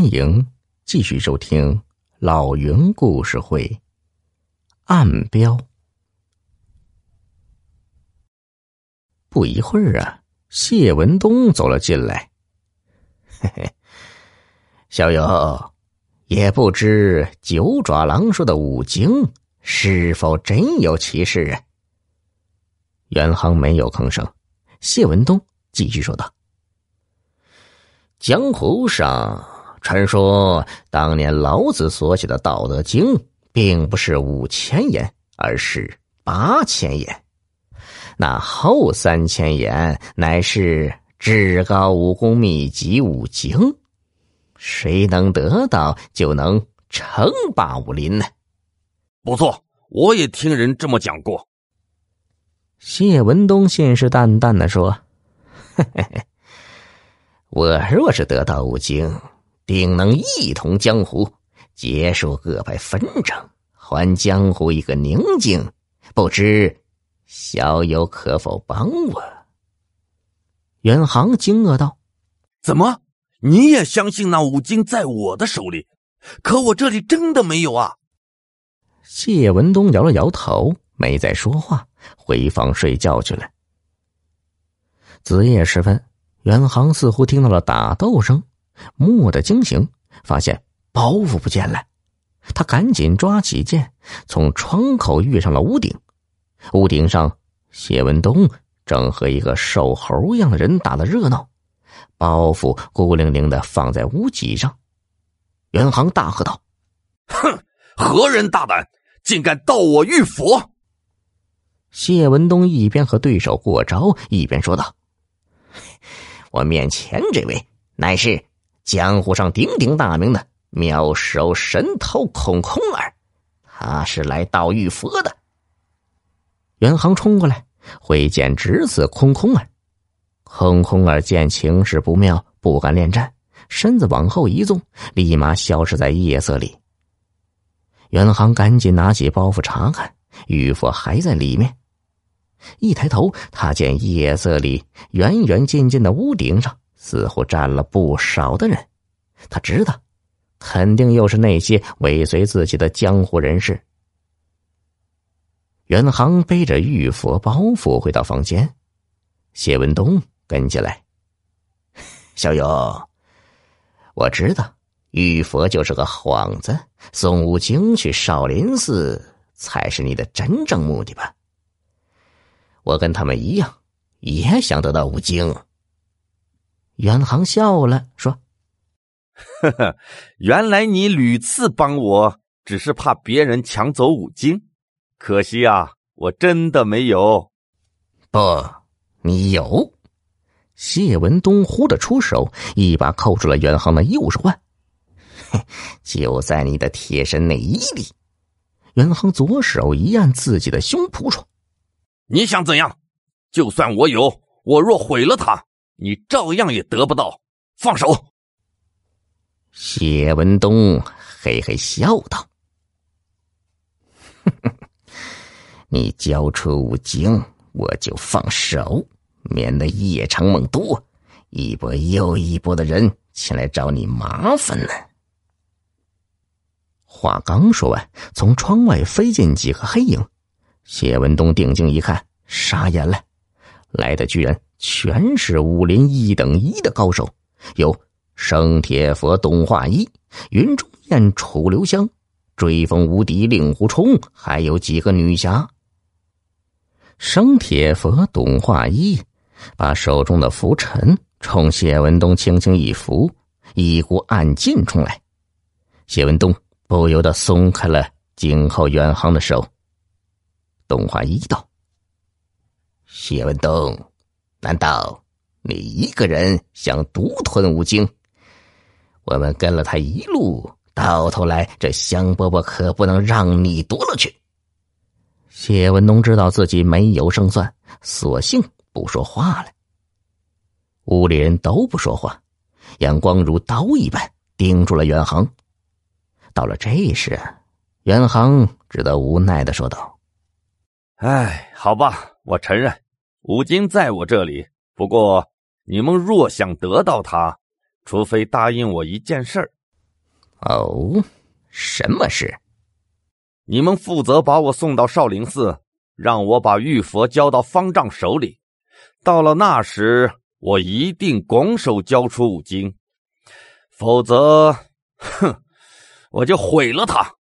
欢迎继续收听老云故事会《暗标》。不一会儿啊，谢文东走了进来。嘿嘿，小友，也不知九爪狼说的五经是否真有其事啊？袁航没有吭声。谢文东继续说道：“江湖上。”传说当年老子所写的《道德经》，并不是五千言，而是八千言。那后三千言乃是至高武功秘籍五经，谁能得到，就能称霸武林呢？不错，我也听人这么讲过。谢文东信誓旦旦的说：“嘿嘿嘿，我若是得到五经。”定能一统江湖，结束各派纷争，还江湖一个宁静。不知小友可否帮我？袁航惊愕道：“怎么，你也相信那五经在我的手里？可我这里真的没有啊！”谢文东摇了摇头，没再说话，回房睡觉去了。子夜时分，袁航似乎听到了打斗声。蓦地惊醒，发现包袱不见了，他赶紧抓起剑，从窗口跃上了屋顶。屋顶上，谢文东正和一个瘦猴一样的人打的热闹，包袱孤零零的放在屋脊上。袁航大喝道：“哼，何人大胆，竟敢盗我玉佛！”谢文东一边和对手过招，一边说道：“我面前这位乃是……”江湖上鼎鼎大名的妙手神偷空空儿，他是来盗玉佛的。袁航冲过来，挥剑直刺空空儿。空空儿见情势不妙，不敢恋战，身子往后一纵，立马消失在夜色里。袁航赶紧拿起包袱查看，玉佛还在里面。一抬头，他见夜色里远远近近的屋顶上。似乎占了不少的人，他知道，肯定又是那些尾随自己的江湖人士。袁航背着玉佛包袱回到房间，谢文东跟进来。小友，我知道玉佛就是个幌子，送吴京去少林寺才是你的真正目的吧？我跟他们一样，也想得到吴京。袁航笑了，说：“呵呵，原来你屡次帮我，只是怕别人抢走五金。可惜啊，我真的没有。不，你有。”谢文东忽的出手，一把扣住了袁航的右手腕，就在你的贴身内衣里。袁航左手一按自己的胸脯，说：“你想怎样？就算我有，我若毁了他。”你照样也得不到，放手！谢文东嘿嘿笑道：“你交出五经，我就放手，免得夜长梦多，一波又一波的人前来找你麻烦呢。”话刚说完，从窗外飞进几个黑影，谢文东定睛一看，傻眼了，来的居然。全是武林一等一的高手，有生铁佛董化一、云中燕楚留香、追风无敌令狐冲，还有几个女侠。生铁佛董化一把手中的拂尘冲谢文东轻轻一拂，一股暗劲冲来，谢文东不由得松开了紧靠远航的手。董化一道：“谢文东。”难道你一个人想独吞吴京？我们跟了他一路，到头来这香饽饽可不能让你夺了去。谢文东知道自己没有胜算，索性不说话了。屋里人都不说话，眼光如刀一般盯住了袁航。到了这时，袁航只得无奈的说道：“哎，好吧，我承认。”五金在我这里，不过你们若想得到它，除非答应我一件事儿。哦，什么事？你们负责把我送到少林寺，让我把玉佛交到方丈手里。到了那时，我一定拱手交出五经，否则，哼，我就毁了他。